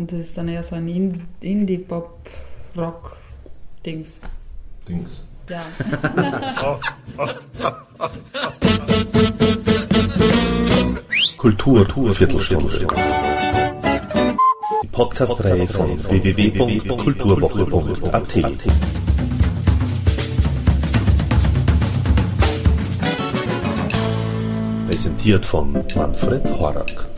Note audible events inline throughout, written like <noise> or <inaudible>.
Und das ist dann eher so ein Indie-Pop-Rock-Dings. Dings. Ja. Kultur, <laughs> Kultur Viertelstunde. Die Podcast-Reihe von www.kulturwoche.at. Präsentiert von Manfred Horak.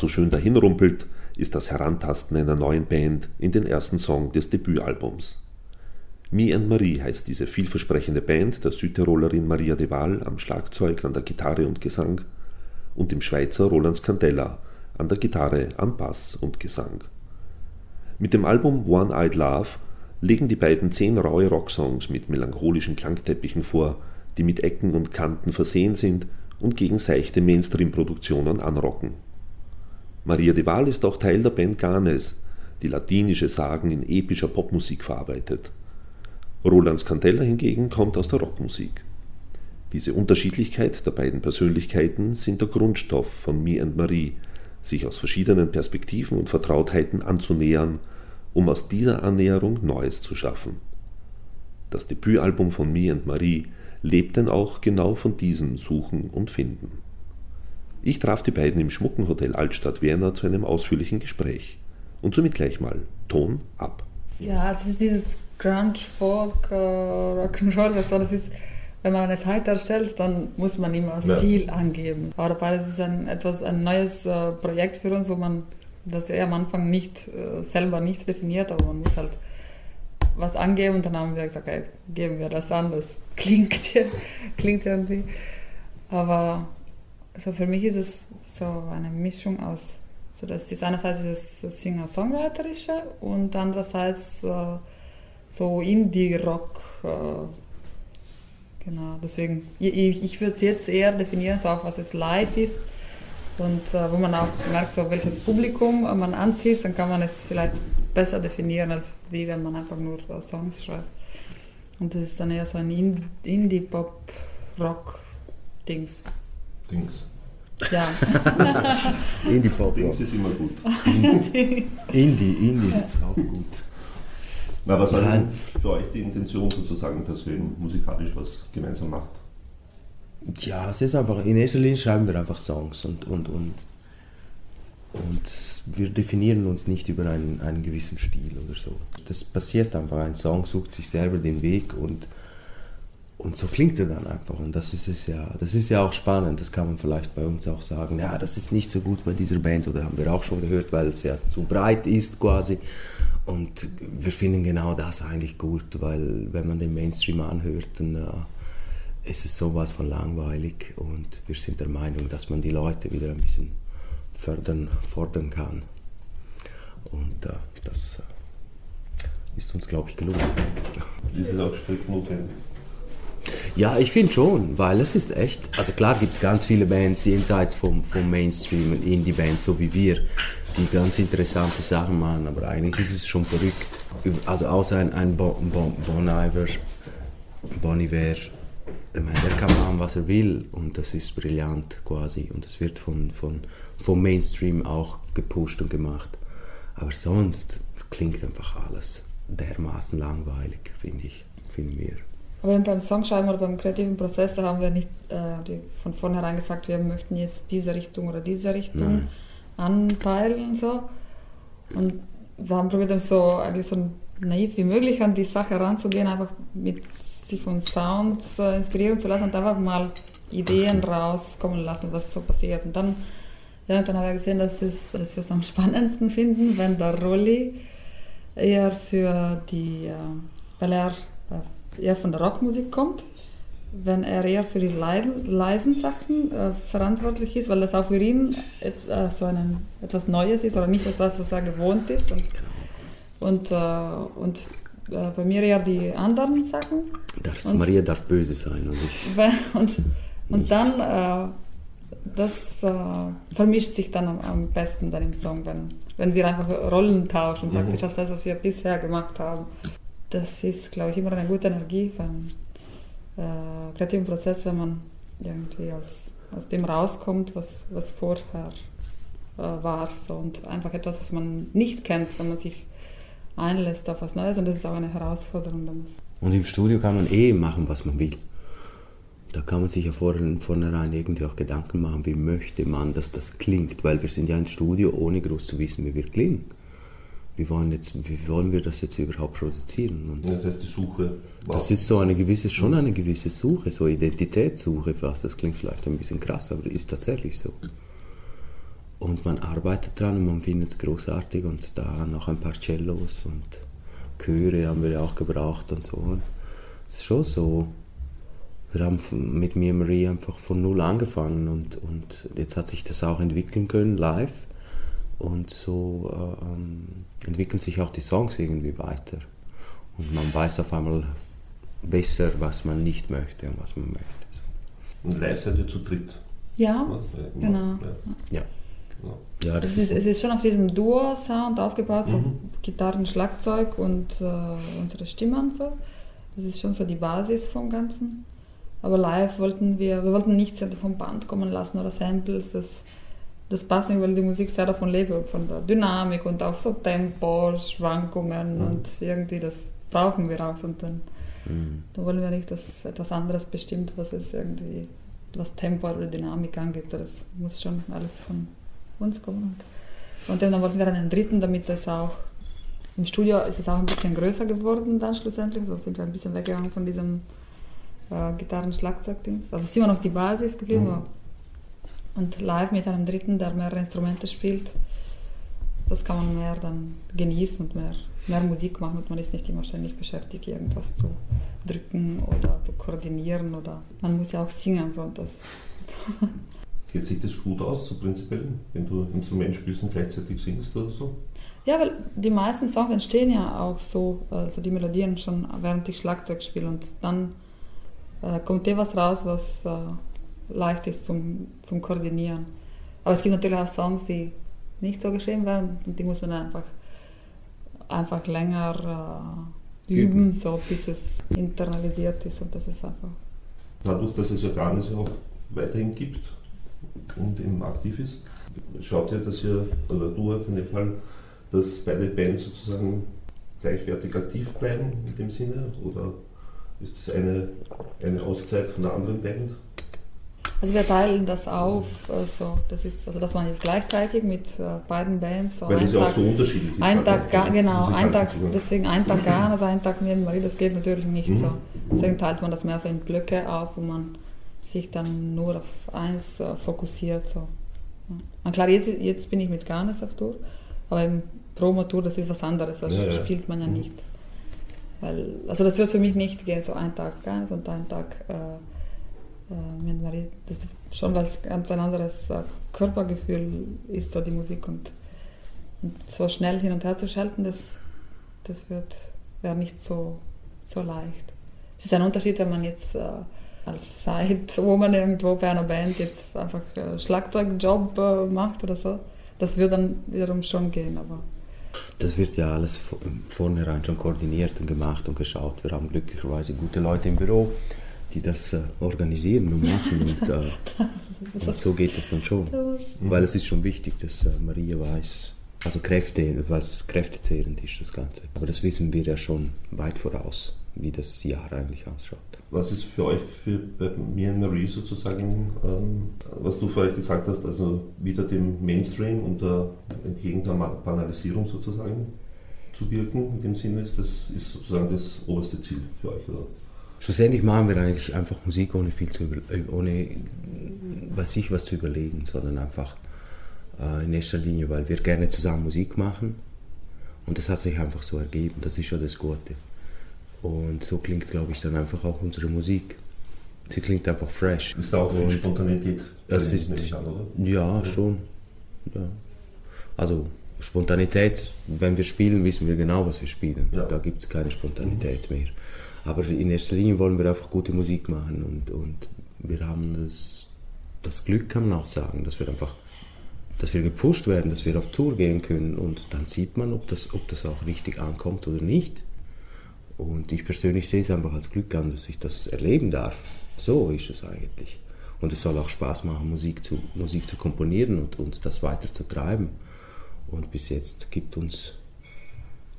So schön dahinrumpelt, ist das Herantasten einer neuen Band in den ersten Song des Debütalbums. Me and Marie heißt diese vielversprechende Band der Südtirolerin Maria de Waal am Schlagzeug, an der Gitarre und Gesang und dem Schweizer Roland Scandella an der Gitarre, am Bass und Gesang. Mit dem Album One Eyed Love legen die beiden zehn raue Rocksongs mit melancholischen Klangteppichen vor, die mit Ecken und Kanten versehen sind und gegen seichte Mainstream-Produktionen anrocken. Maria de Waal ist auch Teil der Band Ganes, die latinische Sagen in epischer Popmusik verarbeitet. Roland Scandella hingegen kommt aus der Rockmusik. Diese Unterschiedlichkeit der beiden Persönlichkeiten sind der Grundstoff von Me and Marie, sich aus verschiedenen Perspektiven und Vertrautheiten anzunähern, um aus dieser Annäherung Neues zu schaffen. Das Debütalbum von Me and Marie lebt denn auch genau von diesem Suchen und Finden. Ich traf die beiden im schmucken Hotel Altstadt Vienna zu einem ausführlichen Gespräch. Und somit gleich mal Ton ab. Ja, es ist dieses Grunge, Folk, äh, Rock'n'Roll, also das ist, wenn man eine Zeit erstellt, dann muss man immer Ja. Stil angeben. Aber dabei das ist ein etwas ein neues äh, Projekt für uns, wo man das eher am Anfang nicht äh, selber nicht definiert, aber man muss halt was angeben und dann haben wir gesagt, okay, geben wir das an, das <laughs> klingt, klingt irgendwie. Aber also für mich ist es so eine Mischung aus, so das ist einerseits das Singer-Songwriterische und andererseits äh, so Indie-Rock. Äh, genau, deswegen, ich, ich würde es jetzt eher definieren, so auch was es live ist und äh, wo man auch merkt, so welches Publikum man anzieht, dann kann man es vielleicht besser definieren, als wie wenn man einfach nur äh, Songs schreibt. Und das ist dann eher so ein In- Indie-Pop-Rock-Dings. Dings. Ja. <laughs> Indie-Pop. Dings ist immer gut. <laughs> Indie, Indie ist auch gut. Na, was war denn für euch die Intention sozusagen, dass ihr musikalisch was gemeinsam macht? Ja, es ist einfach, in erster Linie schreiben wir einfach Songs und, und, und, und wir definieren uns nicht über einen, einen gewissen Stil oder so. Das passiert einfach, ein Song sucht sich selber den Weg und, und so klingt er dann einfach. Und das ist es ja, das ist ja auch spannend, das kann man vielleicht bei uns auch sagen, ja, das ist nicht so gut bei dieser Band oder haben wir auch schon gehört, weil es ja zu breit ist quasi. Und wir finden genau das eigentlich gut, weil wenn man den Mainstream anhört, dann äh, ist es sowas von langweilig und wir sind der Meinung, dass man die Leute wieder ein bisschen fördern, fordern kann. Und äh, das äh, ist uns, glaube ich, gelungen. Auch strikt notwendig? Ja, ich finde schon, weil es ist echt, also klar gibt es ganz viele Bands jenseits vom, vom Mainstream und Indie-Bands, so wie wir, die ganz interessante Sachen machen, aber eigentlich ist es schon verrückt. Also außer ein, ein Bon, bon, bon Iver, Bon Iver, ich meine, der kann machen, was er will und das ist brillant quasi und es wird von, von, vom Mainstream auch gepusht und gemacht. Aber sonst klingt einfach alles dermaßen langweilig, finde ich, finden wir. Aber beim Songschreiben oder beim kreativen Prozess, da haben wir nicht äh, die, von vornherein gesagt, wir möchten jetzt diese Richtung oder diese Richtung Nein. anpeilen und so. Und wir haben probiert, so eigentlich so naiv wie möglich an die Sache heranzugehen, einfach mit sich von Sounds äh, inspirieren zu lassen und einfach mal Ideen rauskommen lassen, was so passiert. Und dann, ja, und dann haben wir gesehen, dass, es, dass wir es am spannendsten finden, wenn der Rolli eher für die, äh, äh, eher von der Rockmusik kommt, wenn er eher für die leisen Sachen äh, verantwortlich ist, weil das auch für ihn et, äh, so ein, etwas Neues ist oder nicht etwas, was er gewohnt ist. Und, und, äh, und äh, bei mir eher die anderen Sachen. Darf, Und- Maria darf böse sein und ich. Und, und dann, äh, das äh, vermischt sich dann am, am besten dann im Song, wenn, wenn wir einfach Rollen tauschen, praktisch als das, was wir bisher gemacht haben. Das ist, glaube ich, immer eine gute Energie einen äh, kreativen Prozess, wenn man irgendwie aus, aus dem rauskommt, was, was vorher äh, war. So. Und einfach etwas, was man nicht kennt, wenn man sich einlässt auf was Neues. Und das ist auch eine Herausforderung. Ist Und im Studio kann man eh machen, was man will. Da kann man sich ja vor, vornherein irgendwie auch Gedanken machen, wie möchte man, dass das klingt, weil wir sind ja im Studio, ohne groß zu wissen, wie wir klingen. Wie wollen, jetzt, wie wollen wir das jetzt überhaupt produzieren? Und Das heißt, die Suche war das ist so eine gewisse, schon eine gewisse Suche, so Identitätssuche fast. Das klingt vielleicht ein bisschen krass, aber ist tatsächlich so. Und man arbeitet dran und man findet es großartig und da noch ein paar Cellos und Chöre haben wir ja auch gebraucht und so. Es ist schon so. Wir haben mit mir und Marie einfach von null angefangen und, und jetzt hat sich das auch entwickeln können live. Und so äh, ähm, entwickeln sich auch die Songs irgendwie weiter. Und man weiß auf einmal besser, was man nicht möchte und was man möchte. So. Und live seid ihr zu dritt. ja? Ja, genau. Ja. Ja. Ja. Ja, das Es ist, ist, es ist schon auf diesem Duo-Sound aufgebaut, so Mhm. Gitarren, Schlagzeug und äh, unsere Stimmen so. Das ist schon so die Basis vom Ganzen. Aber live wollten wir, wir wollten nichts vom Band kommen lassen oder Samples. Das, das passt nicht, weil die Musik sehr davon lebt, von der Dynamik und auch so Tempo, Schwankungen Mhm. und irgendwie das brauchen wir auch. Und dann, Mhm. dann wollen wir nicht, dass etwas anderes bestimmt, was es irgendwie, was Tempo oder Dynamik angeht. Das muss schon alles von uns kommen. Und, dann wollten wir einen dritten, damit das auch im Studio ist es auch ein bisschen größer geworden dann schlussendlich. So sind wir ein bisschen weggegangen von diesem äh, Gitarren-Schlagzeug-Dings. Also es ist immer noch die Basis geblieben. Mhm. aber- Und live mit einem dritten, der mehrere Instrumente spielt, das kann man mehr dann genießen und mehr, mehr Musik machen und man ist nicht immer ständig beschäftigt, irgendwas zu drücken oder zu koordinieren oder man muss ja auch singen. So, und das, <laughs> Geht sich das gut aus, so prinzipiell, wenn du Instrument spielst und gleichzeitig singst oder so? Ja, weil die meisten Songs entstehen ja auch so, also die Melodien schon während ich Schlagzeug spiele und dann äh, kommt eh was raus, was äh, leicht ist zum, zum Koordinieren. Aber es gibt natürlich auch Songs, die nicht so geschrieben werden und die muss man einfach, einfach länger äh, üben, Üben. so bis es internalisiert ist und das ist einfach. Dadurch, dass es Organes ja auch weiterhin gibt und eben aktiv ist, schaut ihr, dass ihr, oder du halt in dem Fall, dass beide Bands sozusagen gleichwertig aktiv bleiben in dem Sinne? Oder ist das eine, eine Auszeit von der anderen Band? Also wir teilen das auf, also das ist, also das man jetzt gleichzeitig mit äh, beiden Bands. So Weil es ja auch Tag- so unterschiedlich ist. Ein halt, Tag, ne? gar, Die genau, ein Tag, deswegen ein Tag gar, also ein Tag Marie, das geht natürlich nicht Mhm. so. Deswegen teilt man das mehr so in Blöcke auf, wo man sich dann nur auf eins äh, fokussiert. So. Ja. Und klar, jetzt, jetzt bin ich mit Garnes auf Tour, aber im Promotour, das ist was anderes, das Ja, ja. spielt man ja Mhm. nicht. Weil, also das wird für mich nicht gehen, so ein Tag Garnes und ein Tag äh, äh. Das ist schon was ganz ein anderes äh, Körpergefühl ist so die Musik und und so schnell hin und her zu schalten, das, das wäre nicht so, so leicht. Es ist ein Unterschied, wenn man jetzt äh, als Side-Woman irgendwo bei einer Band jetzt einfach äh, Schlagzeugjob äh, macht oder so. Das würde dann wiederum schon gehen, aber Das wird ja alles vornherein schon koordiniert und gemacht und geschaut. Wir haben glücklicherweise gute Leute im Büro, die das äh, organisieren und machen. <laughs> Und, äh, und so geht es dann schon. Weil es ist schon wichtig, dass äh, Maria weiß, also Kräfte, es kräftezehrend ist, das Ganze. Aber das wissen wir ja schon weit voraus, wie das Jahr eigentlich ausschaut. Was ist für euch, für bei mir und Marie sozusagen, ähm, was du vorher gesagt hast, also wieder dem Mainstream und der, entgegen der Banalisierung sozusagen zu wirken? In dem Sinne ist das ist sozusagen das oberste Ziel für euch, oder? Schlussendlich machen wir eigentlich einfach Musik ohne viel zu äh, ohne was ich was zu überlegen, sondern einfach äh, in erster Linie, weil wir gerne zusammen Musik machen und das hat sich einfach so ergeben. Das ist schon das Gute. Und so klingt, glaube ich, dann einfach auch unsere Musik. Sie klingt einfach fresh. Ist da auch viel Spontanität drin, ist- an, oder? Ja, schon. Ja. Also Spontanität, wenn wir spielen, wissen wir genau, was wir spielen. Ja. Da gibt es keine Spontanität mehr. Aber in erster Linie wollen wir einfach gute Musik machen und, und wir haben das, das Glück, kann man auch sagen, dass wir einfach dass wir gepusht werden, dass wir auf Tour gehen können und dann sieht man, ob das, ob das auch richtig ankommt oder nicht. Und ich persönlich sehe es einfach als Glück an, dass ich das erleben darf. So ist es eigentlich. Und es soll auch Spaß machen, Musik zu, Musik zu komponieren und uns das weiter zu treiben. Und bis jetzt gibt uns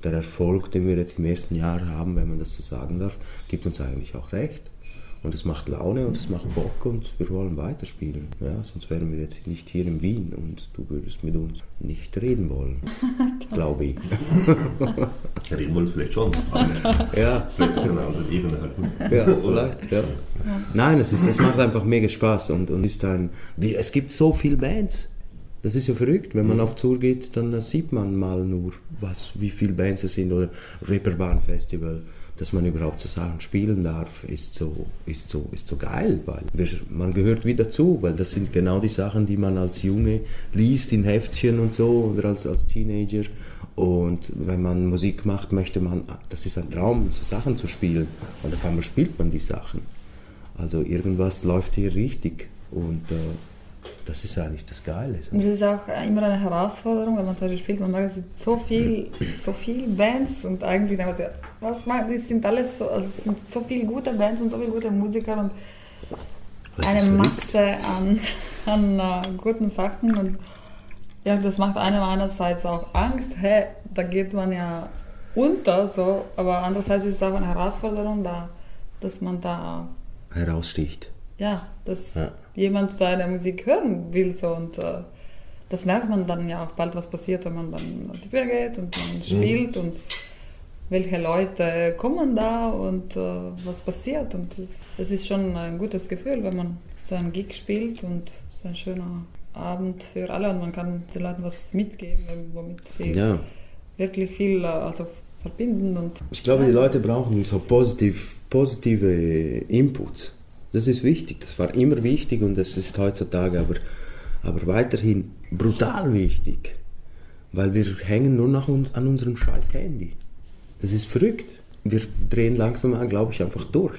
der Erfolg, den wir jetzt im ersten Jahr haben, wenn man das so sagen darf, gibt uns eigentlich auch recht. Und es macht Laune und es macht Bock und wir wollen weiterspielen. Ja, sonst wären wir jetzt nicht hier in Wien und du würdest mit uns nicht reden wollen. <laughs> Glaube ich. <laughs> Reden wollen vielleicht schon. ja. Vielleicht auf einer anderen Ebene halten. Ja, vielleicht, ja. Nein, es, ist, es macht einfach mega Spaß und, und ist ein. Wie, es gibt so viele Bands. Das ist ja verrückt. Wenn man auf Tour geht, dann sieht man mal nur, was, wie viele Bands es sind oder Reeperbahn Festival. Dass man überhaupt so Sachen spielen darf, ist so, ist so, ist so geil, weil wir, man gehört wieder dazu, weil das sind genau die Sachen, die man als Junge liest in Heftchen und so oder als, als Teenager. Und wenn man Musik macht, möchte man, das ist ein Traum, so Sachen zu spielen. Und auf einmal spielt man die Sachen. Also irgendwas läuft hier richtig. Und äh, das ist eigentlich das Geile. Und es ist auch immer eine Herausforderung, wenn man zum Beispiel spielt, man merkt, es gibt so viel, <clears throat> so viele Bands und eigentlich, denkt man was macht, die sind alles so, also es sind so viele gute Bands und so viele gute Musiker und Das eine. Masse an, <laughs> an äh, guten Sachen und ja, das macht einem einerseits auch Angst, hä, da geht man ja unter, so, aber andererseits ist es auch eine Herausforderung, da, dass man da, Heraussticht. Ja, dass Ja. jemand deine Musik hören will, so, und äh, das merkt man dann ja auch bald, was passiert, wenn man dann auf die Bühne geht und man spielt und welche Leute kommen da und äh, was passiert. Und das, das ist schon ein gutes Gefühl, wenn man so einen Gig spielt und so ein schöner Abend für alle und man kann den Leuten was mitgeben, womit sie Ja. wirklich viel äh, also verbinden. Und Ich glaube, die Leute brauchen so positiv, positive Inputs. Das ist wichtig. Das war immer wichtig und das ist heutzutage aber, aber weiterhin brutal wichtig. Weil wir hängen nur noch uns, an unserem scheiß Handy. Das ist verrückt. Wir drehen langsam, glaube ich, einfach durch.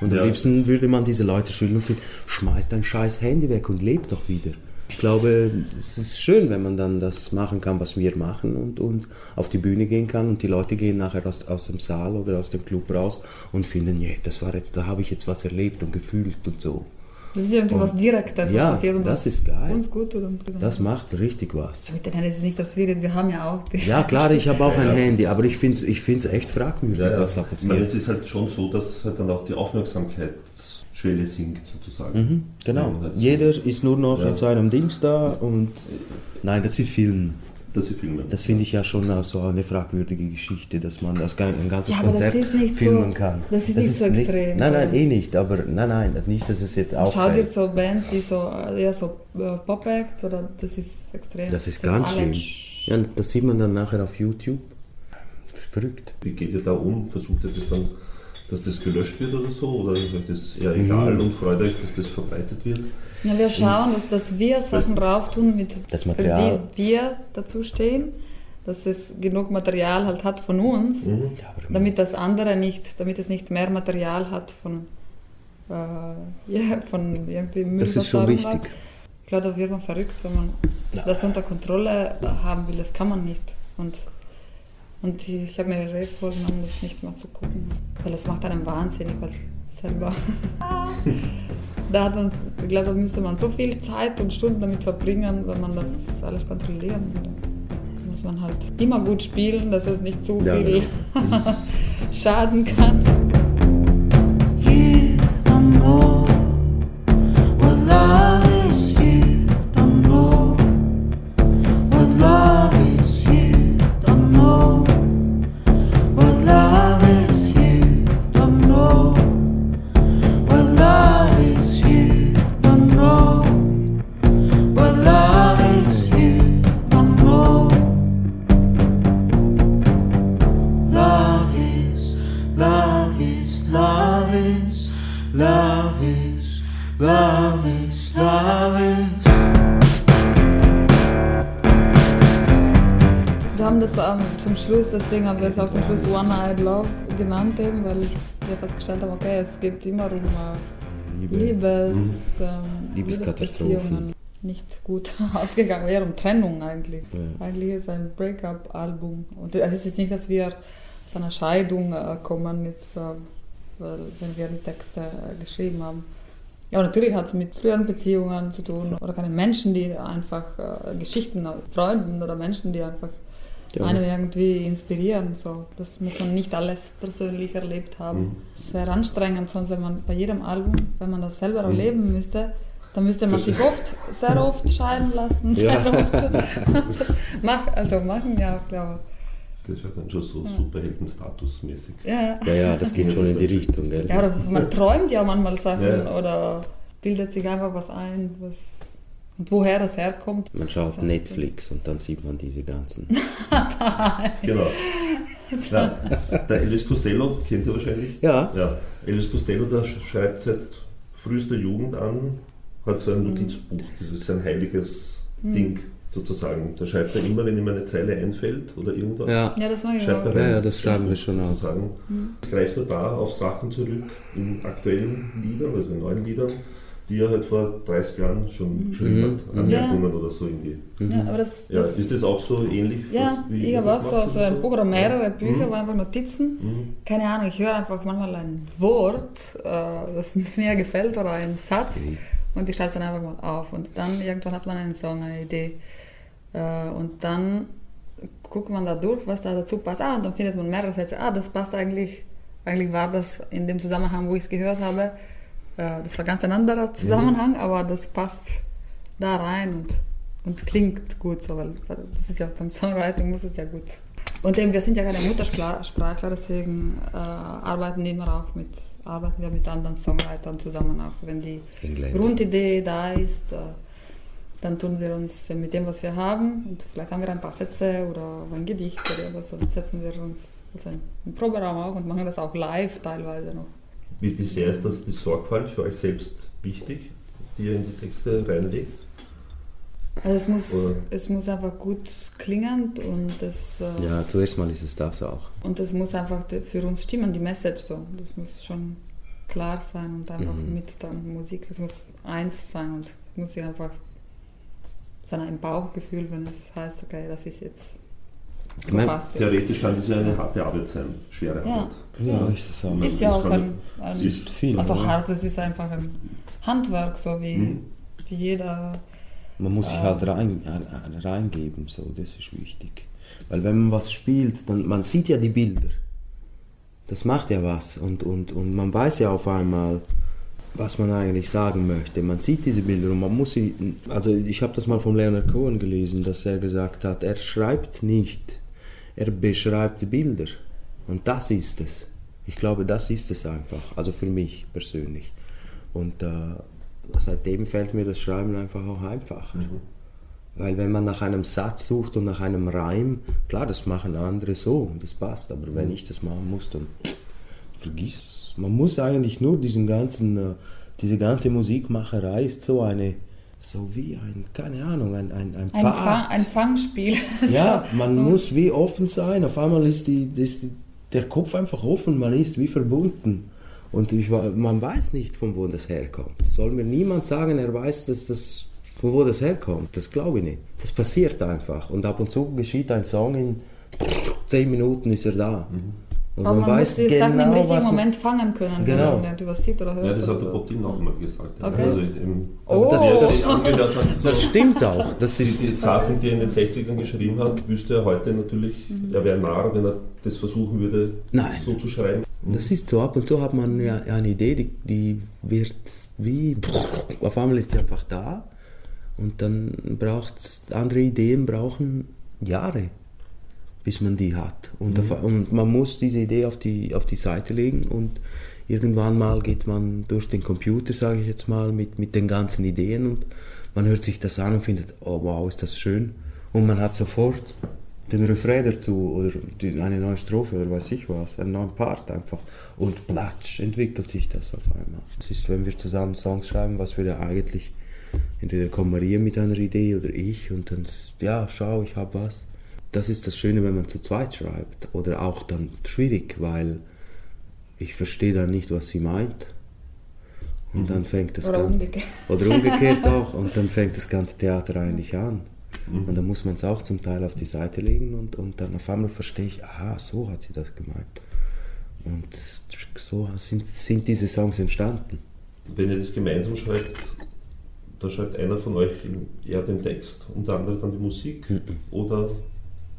Und Ja. am liebsten würde man diese Leute schütteln und sagen, schmeiß dein scheiß Handy weg und leb doch wieder. Ich glaube, es ist schön, wenn man dann das machen kann, was wir machen und, und auf die Bühne gehen kann und die Leute gehen nachher aus, aus dem Saal oder aus dem Club raus und finden, ja, das war jetzt, da habe ich jetzt was erlebt und gefühlt und so. das ist irgendwie was Direktes, Ja, was passiert und das ist geil. uns gut tut. Und Das macht richtig was. mit den Handys ist nicht das wir, wir haben ja auch die Ja, klar, ich habe auch Ja, ein ja. Handy, aber ich finde es ich find's echt fragwürdig, Ja, was da Ich meine, passiert. es ist halt schon so, dass halt dann auch die Aufmerksamkeitsschwelle sinkt, sozusagen. Mhm, genau. Jeder ist nur noch Ja. in so einem Dings da und nein, das ist Film. Dass sie filmen. Das finde ich ja schon so eine fragwürdige Geschichte, dass man das ein ganzes Ja, das ist nicht filmen so- kann. das ist nicht so extrem, Nein, nein, eh nicht, aber nein, nein, nicht, dass es jetzt auch. Schau dir so Bands, die so eher so äh, Pop-Acts oder das ist extrem. Das ist ganz schlimm. sch- Ja, das sieht man dann nachher auf YouTube. Verrückt. Wie geht ihr da um? Versucht ihr das dann, dass das gelöscht wird oder so? Oder ist euch das eher egal und freut euch, dass das verbreitet wird? Ja, wir schauen, dass, dass wir Sachen rauf tun, mit Das Material. die wir dazu stehen, dass es genug Material halt hat von uns, Ja, aber damit das andere nicht, damit es nicht mehr Material hat von, äh, <laughs> ja, von irgendwie Müll. das ist schon wichtig. Ich glaube, da wird man verrückt, wenn man das unter Kontrolle haben will. Das kann man nicht. Und, und ich habe mir vorgenommen, das nicht mehr zu gucken, weil das macht einen wahnsinnig, weil selber. <laughs> da hat man, ich glaube, müsste man so viel Zeit und Stunden damit verbringen, wenn man das alles kontrollieren. Da muss man halt immer gut spielen, dass es nicht zu Ja, viel <laughs> schaden kann. Schluss, deswegen haben wir es auch zum Schluss One Eyed Love genannt, eben, weil wir festgestellt haben, okay, es geht immer um Liebe. Liebes, Mhm. ähm, Liebeskatastrophen. Liebesbeziehungen. Nicht gut <laughs> ausgegangen, eher um Trennung eigentlich. Ja. Eigentlich ist es ein Breakup-Album. Und es ist nicht, dass wir zu einer Scheidung äh, kommen, jetzt, äh, weil, wenn wir die Texte äh, geschrieben haben. Ja, natürlich hat es mit früheren Beziehungen zu tun oder keine Menschen, die einfach äh, Geschichten, Freunden oder Menschen, die einfach Ja. einem irgendwie inspirieren. So. Das muss man nicht alles persönlich erlebt haben. Mhm. Es wäre anstrengend, sonst wenn man bei jedem Album, wenn man das selber erleben müsste, dann müsste man Das- sich oft, sehr oft <laughs> scheiden lassen. Sehr Ja. oft. <laughs> Mach, also machen ja auch, glaube Das wäre dann schon so Superheldenstatusmäßig. ich. Ja. Ja, ja, das geht schon in die Richtung, gell? ja, oder man träumt ja manchmal Sachen Ja. oder bildet sich einfach was ein, was, woher das herkommt. Man schaut Netflix und dann sieht man diese ganzen. <laughs> Genau. Ja, der Elvis Costello kennt ihr wahrscheinlich. Ja. Ja, Elvis Costello, der sch- schreibt seit frühester Jugend an, hat so ein Mhm. Notizbuch, das ist sein heiliges Ding sozusagen. Da schreibt er immer, wenn ihm eine Zeile einfällt oder irgendwas. Ja. Ja, das mag ich Schreibt er auch. rein. Ja, ja, das schreiben wir schon sozusagen. Greift er da auf Sachen zurück in aktuellen Liedern, also in neuen Liedern, die er halt vor 30 Jahren schon geschrieben hat, Anmerkungen oder so in die. Ja, aber das, Ja, das ist das auch so ähnlich? Ja, was- wie ich habe auch so, so ein oder Buch oder mehrere Bücher, Mhm. wo einfach Notizen. Mhm. Keine Ahnung, ich höre einfach manchmal ein Wort, äh, das <laughs> mir gefällt oder einen Satz und ich schreibe es dann einfach mal auf. Und dann irgendwann hat man einen Song, eine Idee. Äh, und dann guckt man da durch, was da dazu passt. Ah, und dann findet man mehrere Sätze. Ah, das passt eigentlich. Eigentlich war das in dem Zusammenhang, wo ich es gehört habe. Äh, das war ganz ein anderer Zusammenhang, aber das passt da rein und, und klingt gut. So, weil das ist ja beim Songwriting muss es ja gut. Und eben, wir sind ja keine Muttersprachler, deswegen äh, arbeiten wir immer auch mit, arbeiten wir mit anderen Songwritern zusammen. Auch so, wenn die Engländer. Grundidee da ist, äh, dann tun wir uns mit dem, was wir haben, und vielleicht haben wir ein paar Sätze oder ein Gedicht oder irgendwas, dann setzen wir uns also im Proberaum auch und machen das auch live teilweise noch. Wie, wie sehr ist das die Sorgfalt für euch selbst wichtig, die ihr in die Texte reinlegt? Also es muss, Oder- es muss einfach gut klingen und es, äh, Ja, zuerst mal ist es das auch. und es muss einfach für uns stimmen, die Message so. Das muss schon klar sein und einfach Mhm. mit der Musik, das muss eins sein und es muss sich einfach so ein Bauchgefühl, wenn es heißt, okay, das ist jetzt Ich mein. Theoretisch kann das ja eine harte Arbeit sein, schwere Ja. Arbeit. Ja, ist das auch. Ist ja auch ein, ein ist viel, also oder? hart, das ist einfach ein Handwerk, so wie, Mhm. wie jeder. Man muss sich Ah. halt rein, äh, reingeben, so, das ist wichtig. Weil wenn man was spielt, dann man sieht ja die Bilder. Das macht ja was und, und, und man weiß ja auf einmal, was man eigentlich sagen möchte. Man sieht diese Bilder und man muss sie, also ich habe das mal von Leonard Cohen gelesen, dass er gesagt hat, er schreibt nicht, er beschreibt die Bilder. Und das ist es. Ich glaube, das ist es einfach, also für mich persönlich. Und äh, seitdem fällt mir das Schreiben einfach auch einfacher. Weil wenn man nach einem Satz sucht und nach einem Reim, klar, das machen andere so und das passt, aber wenn ich das machen muss, dann vergiss. Man muss eigentlich nur diesen ganzen, äh, diese ganze Musikmacherei ist so eine, so wie ein, keine Ahnung, ein, ein, ein Ein. Fang, ein Fangspiel. <laughs> Ja, man muss wie offen sein. Auf einmal ist, die, ist die, der Kopf einfach offen, man ist wie verbunden. Und ich, man weiß nicht, von wo das herkommt. Soll mir niemand sagen, er weiß, dass das, von wo das herkommt. Das glaube ich nicht. Das passiert einfach. Und ab und zu geschieht ein Song, in zehn Minuten ist er da. Und Aber man muss die Sachen im richtigen was man- Moment fangen können, Genau. wenn man etwas sieht oder hört. Ja, das hat der oder- Botin auch mal gesagt. Okay. Also im, Oh. das, er sich angehört hat, so Das stimmt auch. Das die, ist, die Sachen, die er in den 60ern geschrieben hat, wüsste er heute natürlich, Mhm. er wäre narr, wenn er das versuchen würde, Nein. so zu schreiben. Das ist so, ab und zu hat man ja eine Idee, die, die wird wie, auf einmal ist die einfach da und dann braucht andere Ideen brauchen Jahre, bis man die hat. Und, auf, und man muss diese Idee auf die, auf die Seite legen und irgendwann mal geht man durch den Computer, sage ich jetzt mal, mit, mit den ganzen Ideen und man hört sich das an und findet, oh wow, ist das schön. Und man hat sofort den Refrain dazu oder die, eine neue Strophe oder weiß ich was, einen neuen Part einfach. Und platsch, entwickelt sich das auf einmal. Es ist, wenn wir zusammen Songs schreiben, was wir ja eigentlich, entweder kommt Maria mit einer Idee oder ich und dann, ja, schau, ich hab was. Das ist das Schöne, wenn man zu zweit schreibt. Oder auch dann schwierig, weil ich verstehe dann nicht, was sie meint. Und dann fängt das Oder Gan- umgekehrt. Oder umgekehrt <laughs> auch. Und dann fängt das ganze Theater eigentlich an. Und dann muss man es auch zum Teil auf die Seite legen und, und dann auf einmal verstehe ich, aha, so hat sie das gemeint. Und so sind, sind diese Songs entstanden. Wenn ihr das gemeinsam schreibt, da schreibt einer von euch eher den Text und der andere dann die Musik oder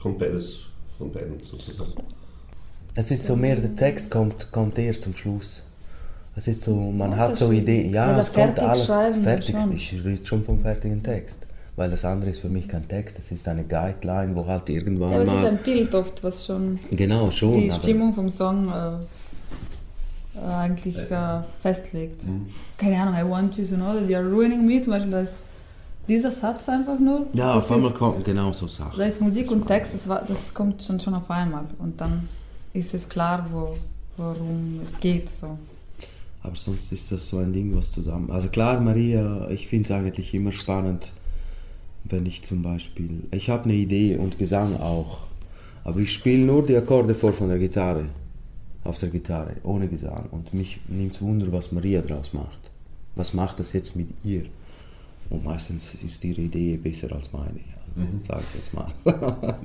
kommt beides von beiden sozusagen? Es ist so mehr, der Text kommt, kommt eher zum Schluss. Es ist so, man Ja, hat das so. Ideen. Ja, Oder es kommt fertig alles fertig. schon. Ich rede schon vom fertigen Text. Weil das andere ist für mich kein Text, das ist eine Guideline, wo halt irgendwann Ja, aber es ist mal. ein Bild oft, was schon genau, schon. die Stimmung vom Song äh, äh, eigentlich äh, festlegt. Keine Ahnung, I want you to know that you're ruining me, zum Beispiel, da ist dieser Satz einfach nur. Ja, das auf einmal kommen genau so Sachen. Da ist Musik und Text, das, war, das kommt schon, schon auf einmal. Und dann ist es klar, wo, worum es geht. So. Aber sonst ist das so ein Ding, was zusammen. Also klar, Maria, ich finde es eigentlich immer spannend, wenn ich zum Beispiel. Ich habe eine Idee und Gesang auch. Aber ich spiele nur die Akkorde vor von der Gitarre. Auf der Gitarre, ohne Gesang. Und mich nimmt Wunder, was Maria daraus macht. Was macht das jetzt mit ihr? Und meistens ist ihre Idee besser als meine, also, sage ich jetzt mal. <laughs>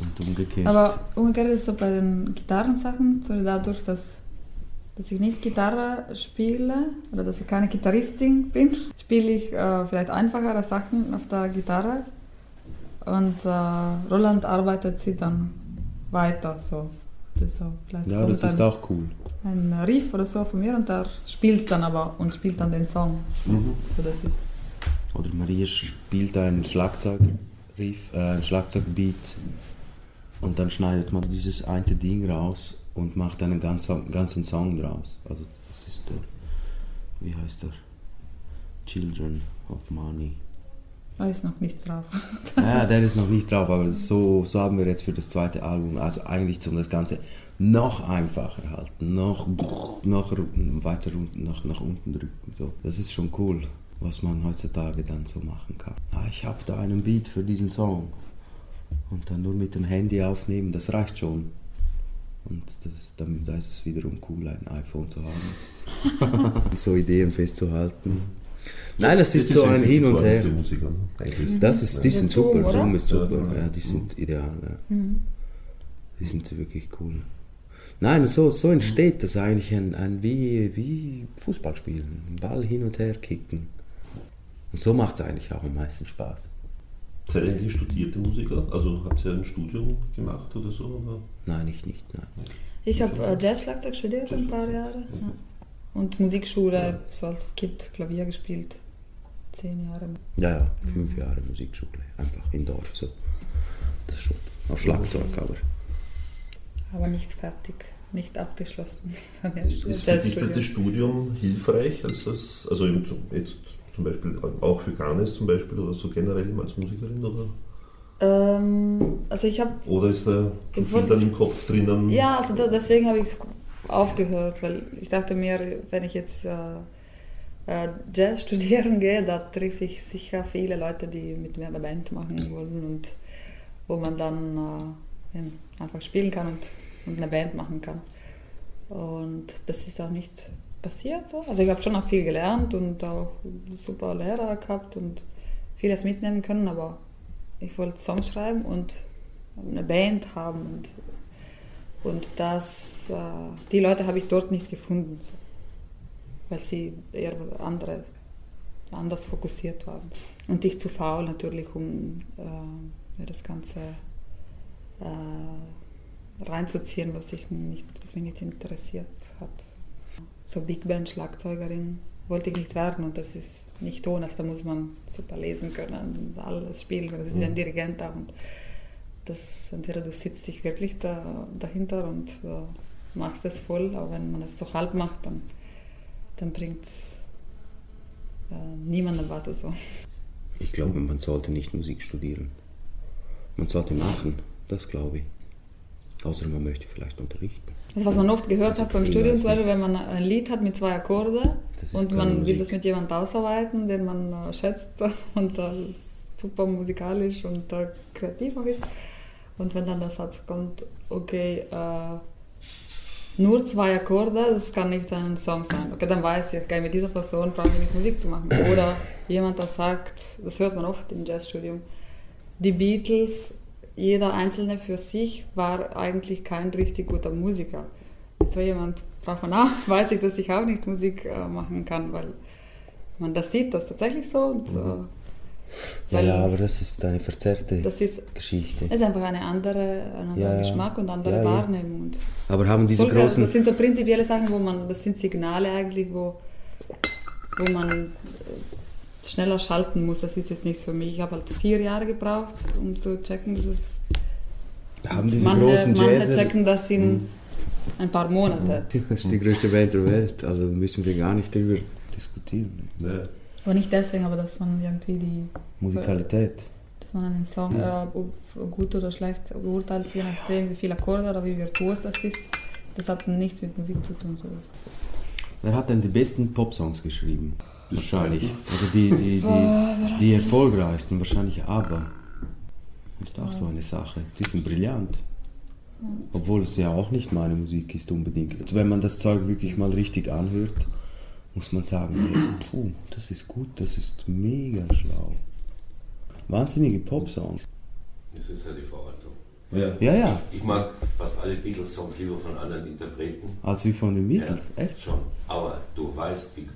und umgekehrt. Aber umgekehrt ist es so bei den Gitarrensachen, so dadurch, dass, dass ich nicht Gitarre spiele oder dass ich keine Gitarristin bin, <laughs> spiele ich äh, vielleicht einfachere Sachen auf der Gitarre und äh, Roland arbeitet sie dann weiter. So. Das so, vielleicht ja, das ist auch cool. ein Riff oder so von mir und der spielt dann aber und spielt dann den Song. So, das ist, Oder Maria spielt ein Schlagzeugriff, äh, ein Schlagzeugbeat und dann schneidet man dieses eine Ding raus und macht einen ganzen, ganzen Song draus. Also das ist der, wie heißt der? Children of Money. Da ist noch nichts drauf. <laughs> Ja, der ist noch nicht drauf, aber so, so haben wir jetzt für das zweite Album, also eigentlich um das Ganze noch einfacher halten, noch, noch weiter unten, nach, nach unten drücken. So. Das ist schon cool, was man heutzutage dann so machen kann. Ah, ich habe da einen Beat für diesen Song. Und dann nur mit dem Handy aufnehmen, das reicht schon. Und das, dann, da ist es wiederum cool, ein iPhone zu haben. um <laughs> <laughs> so Ideen festzuhalten. Nein, das ist so ein Hin und Her. Musiker, ne? Das ist, die Ja, sind Zoom, super? Zoom ist super, Ja, ja, ja. die sind ideal, ja. Mhm. Die sind wirklich cool. Nein, so, so entsteht das eigentlich ein, ein wie, wie Fußball spielen, Ball hin und her kicken. Und so macht es eigentlich auch am meisten Spaß. Seid ihr eigentlich studierte Musiker? Also habt ihr ein Studium gemacht oder so? Oder? Nein, ich nicht, nein. Ich habe äh, Jazzschlagzeug studiert ein paar Jahre. Ja. Und Musikschule, so als Kind Klavier gespielt. Zehn Jahre. Ja, ja, fünf Jahre Musikschule, einfach im Dorf so. Das schon. Auf Schlagzeug, aber. Aber nicht fertig, nicht abgeschlossen. <laughs> Ist, ist das Studium hilfreich? Als das, also jetzt zum Beispiel auch für Ganes zum Beispiel oder so generell als Musikerin? Oder, Ähm, also ich habe, oder ist da zu viel dann im Kopf drinnen? ja, also da, deswegen habe ich aufgehört, weil ich dachte mir, wenn ich jetzt äh, äh, Jazz <laughs> studieren gehe, da treffe ich sicher viele Leute, die mit mir eine Band machen wollen und wo man dann äh, einfach spielen kann und, und eine Band machen kann. Und das ist auch nicht passiert so. Also ich habe schon auch viel gelernt und auch super Lehrer gehabt und vieles mitnehmen können, aber ich wollte Songs schreiben und eine Band haben und, und das, äh, die Leute habe ich dort nicht gefunden, weil sie eher andere, anders fokussiert waren. Und ich zu faul natürlich, um äh, mir das Ganze äh, reinzuziehen, was, ich nicht, was mich nicht interessiert hat. So Big Band Schlagzeugerin wollte ich nicht werden und das ist nicht Ton, also da muss man super lesen können und alles spielen können. Das ist wie ein Dirigent auch und das entweder du sitzt dich wirklich da, dahinter und äh, machst es voll, aber wenn man es so halb macht, dann, dann bringt es äh, niemandem was. Also. Ich glaube, man sollte nicht Musik studieren. Man sollte machen, das glaube ich. Außer man möchte vielleicht unterrichten. Das, was man oft gehört Also hat beim Studium, zum Beispiel, wenn man ein Lied hat mit zwei Akkorde und man will das mit jemandem ausarbeiten, den man äh, schätzt <laughs> und das super musikalisch und äh, kreativ auch ist. Und wenn dann der Satz kommt, okay, äh, nur zwei Akkorde, das kann nicht ein Song sein. Okay, dann weiß ich, okay, mit dieser Person brauche ich nicht Musik zu machen. Oder jemand, der sagt, das hört man oft im Jazzstudium, die Beatles, jeder Einzelne für sich war eigentlich kein richtig guter Musiker. Mit so jemand braucht man auch, <laughs> weiß ich, dass ich auch nicht Musik äh, machen kann, weil man das sieht, das tatsächlich so. Und, äh, Ja, ja, aber das ist eine verzerrte das ist, Geschichte. es ist einfach eine andere, ein anderer Ja. Geschmack und andere Ja. Wahrnehmung. Und Aber haben diese solche, großen. das sind so prinzipielle Sachen, wo man, das sind Signale eigentlich, wo, wo man schneller schalten muss. Das ist jetzt nichts für mich. Ich habe halt vier Jahre gebraucht, um zu checken, dass es haben diese manche, großen manche Jazzer. checken das in ein paar Monate. <laughs> Das ist die größte Band der Welt, also müssen wir gar nicht drüber diskutieren. Ja. Aber nicht deswegen, aber dass man irgendwie die, Musikalität. dass man einen Song äh, ob- gut oder schlecht beurteilt, je nachdem wie viele Akkorde oder wie virtuos das ist. Das hat nichts mit Musik zu tun. So Wer hat denn die besten Popsongs geschrieben? Wahrscheinlich. Oder die, die, die, die erfolgreichsten, wahrscheinlich aber. Ist auch so eine Sache. Die sind brillant. Obwohl es ja auch nicht meine Musik ist unbedingt. Also wenn man das Zeug wirklich mal richtig anhört, muss man sagen, hey, puh, das ist gut, das ist mega schlau. Wahnsinnige Popsongs. Das ist ja die Verordnung. Ja. Ja, ja, Ich mag fast alle Beatles-Songs lieber von anderen Interpreten. als wie von den Beatles. Ja, Echt? Schon. Aber du weißt, wie,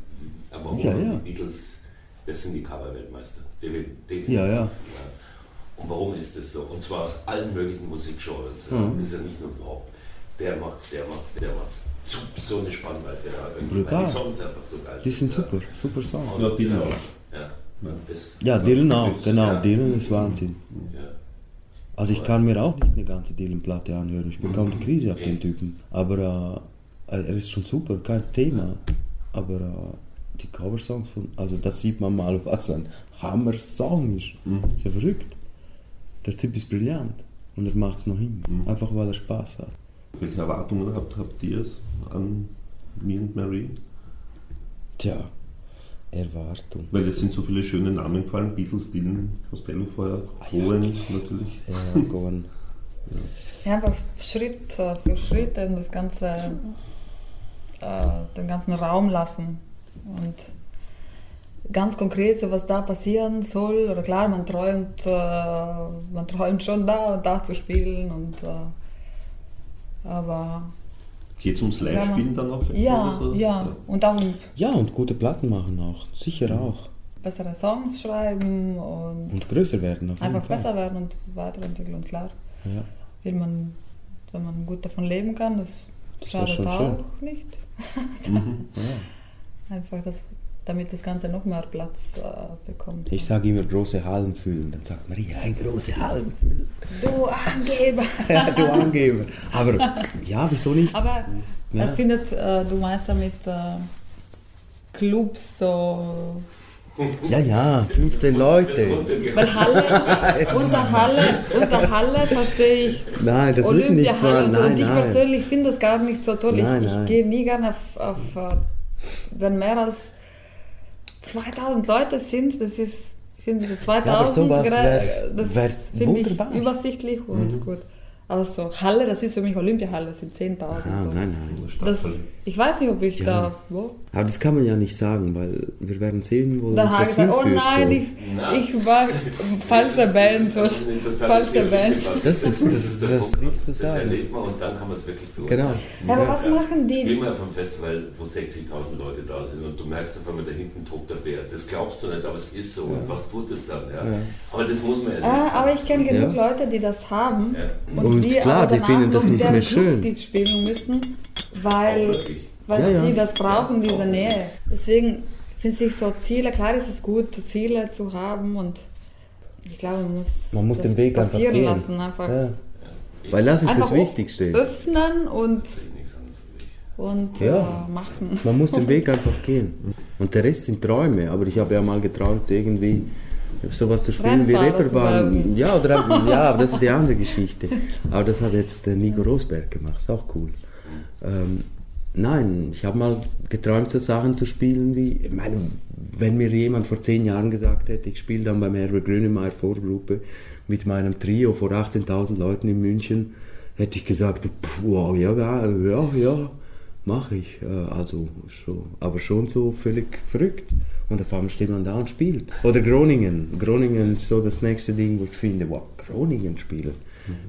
warum Ja, ja. die Beatles, das sind die Cover-Weltmeister. Defi- Definitiv. Ja, ja. Und warum ist das so? Und zwar aus allen möglichen Musikgenres. Mhm. Das ist ja nicht nur Pop. Der macht's, der macht's, der macht's. So- So eine Spannweite. Ja, Brutal. Die Songs einfach so geil Die sind ja. super, super Songs. Und, Ja, Dylan auch. Ja, das, Dylan auch, genau. Ja. Dylan ist Wahnsinn. ja. Also ich kann mir auch nicht eine ganze Dylan-Platte anhören. Ich bekomme die Krise auf den Typen. Aber äh, er ist schon super, kein Thema. Aber äh, die Coversongs von, also da sieht man mal, was ein Hammer-Song ist. Ist ja verrückt. Der Typ ist brillant und er macht es noch hin. Einfach weil er Spaß hat. Welche Erwartungen habt, habt ihr es an Me and Mary? Tja, Erwartung. Weil es sind so viele schöne Namen gefallen: Beatles, Dylan, Costello vorher, Cohen natürlich. Ja, Gordon. Ja, einfach Schritt für Schritt eben das ganze, äh, den ganzen Raum lassen und ganz konkret, so was da passieren soll. Oder klar, man träumt, äh, man träumt schon da und da zu spielen und äh, aber Geht es ums Live-Spielen dann auch? jetzt ja, oder so? ja, und auch um Ja, und gute Platten machen auch. Sicher auch. bessere Songs schreiben und Und größer werden auf jeden einfach Fall. besser werden und weiterentwickeln. Und klar, Ja. will man, wenn man gut davon leben kann, das, Das schadet auch schön. nicht. Ja. <laughs> Einfach, das, damit das Ganze noch mehr Platz äh, bekommt. Ich sage immer große Hallen füllen. Dann sagt Maria, ein große Hallen füllen. Du Angeber! <laughs> Du Angeber. Aber ja, wieso nicht? Aber Ja. findet, äh, du meinst damit äh, Clubs so. Ja, ja, 15 Leute. Weil Halle, <laughs> unter Halle, unter Halle verstehe ich Nein, das müssen nicht zwar. Nein, Und ich nein. persönlich finde das gar nicht so toll. Nein, ich, ich gehe nie gerne auf, auf äh, wenn mehr als 2000 Leute sind, das ist, ich finde diese 2000, Ja, sowas gerade, wär- das wär finde ich übersichtlich und gut. Aber so Halle, das ist für mich Olympiahalle, das sind 10.000. Ah, so. nein, nein. Das, ich weiß nicht, ob ich Ja. da, wo? Aber das kann man ja nicht sagen, weil wir werden sehen, wo Da uns habe das ich gesagt, oh hinführt. nein, so. ich, ich war falsche Band. So. Also eine totale Falsche Theorie Band. Das ist- das- der das Punkt. du Das sagen. erlebt man und dann kann man es wirklich beurteilen. Genau. Ja, aber was Ja. machen Spiel die? mal auf einem Festival, wo 60.000 Leute da sind und du merkst auf einmal, da hinten tobt der Bär. Das glaubst du nicht, aber es ist so. Und was tut es dann? Ja? Ja. Aber das muss man erleben. Ah, aber ich kenne genug Ja. Leute, die das haben Ja. und, Und die klar, aber die finden das nicht mehr schön. die spielen müssen, weil, weil Ja, ja. sie das brauchen, diese Nähe. Deswegen finde ich so Ziele, klar ist es gut, Ziele zu haben und ich glaube, man muss, Man muss das den Weg einfach passieren gehen. lassen. Einfach, Ja. Weil das ist einfach das Wichtigste. öffnen und, und Ja. äh, machen. Man muss den <laughs> Weg einfach gehen. Und der Rest sind Träume. Aber ich habe ja mal geträumt, irgendwie sowas zu spielen wie Reeperbahn. Ja, oder, <laughs> ja, aber das ist die andere Geschichte. Aber das hat jetzt der Nico Rosberg gemacht. Ist auch cool. Ähm, nein, ich habe mal geträumt, so Sachen zu spielen wie. Ich meine, wenn mir jemand vor zehn Jahren gesagt hätte, ich spiele dann beim Herbert Grönemeyer Vorgruppe mit meinem Trio vor 18.000 Leuten in München, hätte ich gesagt, wow, ja, ja, ja, ja mache ich. Äh, Also so, aber schon so völlig verrückt. Und auf einmal steht man da und spielt. Oder Groningen. Groningen ist so das nächste Ding, wo ich finde, wow, Groningen spielen.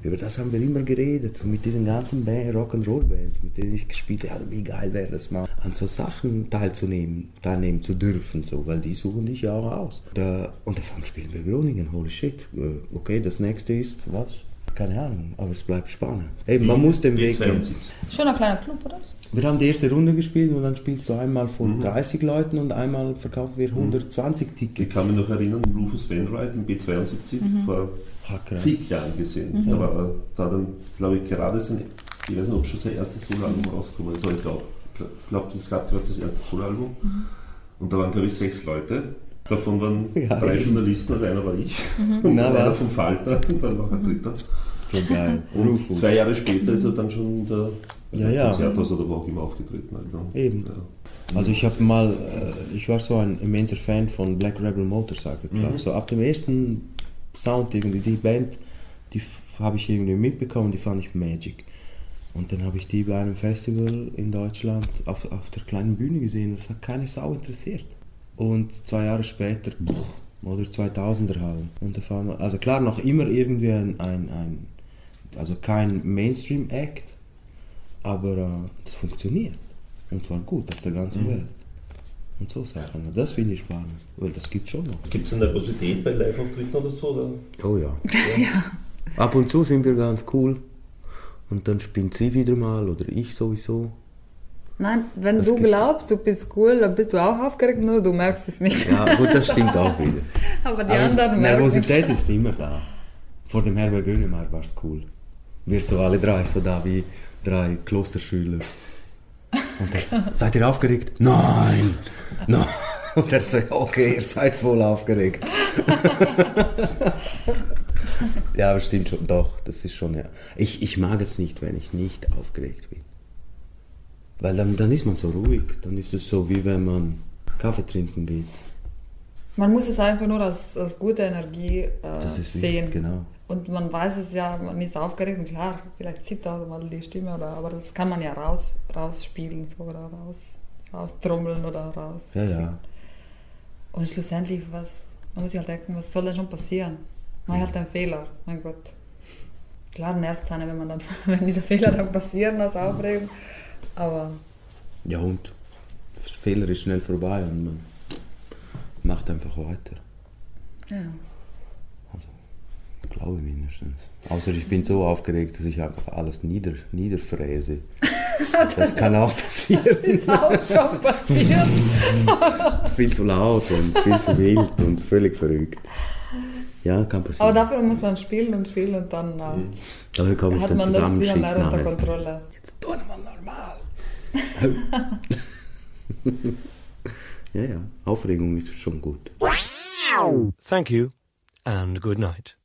Über das haben wir immer geredet, so mit diesen ganzen Band- Rock'n'Roll-Bands, mit denen ich gespielt habe. Ja, wie geil wäre das mal, an so Sachen teilzunehmen, teilnehmen zu dürfen, so, weil die suchen dich ja auch aus. Da, und auf einmal spielen wir Groningen, holy shit. Äh, Okay, das nächste ist, was? Keine Ahnung, aber es bleibt spannend. Eben, man muss den Weg gehen. B72. Schon ein kleiner Club, oder? Wir haben die erste Runde gespielt und dann spielst du einmal vor 30 Leuten und einmal verkaufen wir 120 Ich Tickets. kann mich noch erinnern, Rufus Wainwright im B72 vor Hacker. zig Jahren gesehen. Da war da hat dann, glaube ich, gerade sein, ich weiß nicht, ob schon sein erstes Soloalbum rausgekommen ist, aber ich glaube, glaub, es gab gerade das erste Soloalbum. Und da waren, glaube ich, sechs Leute. Davon waren Ja. drei Journalisten und einer war ich. Und Na, einer was? vom Falter und dann noch ein dritter. So geil. <laughs> Und zwei Jahre später ist er dann schon der Ja, ja. Konzerthaus oder wo auch immer aufgetreten. Also, Eben. Ja. Also ich habe mal, äh, ich war so ein immenser Fan von Black Rebel Motorcycle Club. So ab dem ersten Sound irgendwie, die Band, die habe ich irgendwie mitbekommen, die fand ich Magic. Und dann habe ich die bei einem Festival in Deutschland auf, auf der kleinen Bühne gesehen. Das hat keine Sau interessiert. Und zwei Jahre später, oder 2000er halt. Und auf einmal, also klar, noch immer irgendwie ein, ein, ein also kein Mainstream-Act, aber äh, das funktioniert. Und zwar gut auf der ganzen Welt. Und so Sachen. Das finde ich spannend, weil das gibt schon noch. Gibt es eine Nervosität bei Live-Auftritten oder so? Oder? Oh <laughs> ja. Ab und zu sind wir ganz cool. Und dann spinnt sie wieder mal oder ich sowieso. Nein, wenn Das du glaubst, du bist cool, dann bist du auch aufgeregt, nur du merkst es nicht. Ja, gut, das stimmt auch wieder. <laughs> Aber die Aber anderen merken Nervosität ist immer da. Vor dem Herbert Grönemeyer war es cool. Wir so alle drei, so da wie drei Klosterschüler. Und das, seid ihr aufgeregt? Nein! Nein! Und er so, okay, ihr seid voll aufgeregt. ja, aber stimmt schon, doch, das ist schon, ja. Ich, ich mag es nicht, wenn ich nicht aufgeregt bin. Weil dann, dann ist man so ruhig, dann ist es so, wie wenn man Kaffee trinken geht. Man muss es einfach nur als, als gute Energie äh, Das sehen. wichtig, genau. Und man weiß es ja, man ist aufgeregt und klar, vielleicht zittert mal die Stimme, oder, aber das kann man ja raus, rausspielen so, oder raus, raustrommeln oder raus. Ja, ja. Und schlussendlich, was, man muss sich halt denken, was soll denn schon passieren? Man hat einen Fehler, mein Gott. Klar nervt es einen, wenn, man dann, <laughs> wenn diese Fehler dann passieren als Aufregung, aber Ja und? Der Fehler ist schnell vorbei und man macht einfach weiter. ja. Glaube mindestens. Außer ich bin so aufgeregt, dass ich einfach alles nieder, niederfräse. <laughs> Das kann auch passieren. Ist auch schon passiert. <laughs> viel zu laut und viel zu wild und völlig verrückt. Ja, kann Aber passieren. dafür muss man spielen und spielen und dann äh, Da komme ich hat dann man das unter. Kontrolle. Jetzt tu mal normal. <laughs> ja, ja. Aufregung ist schon gut. Thank you and good night.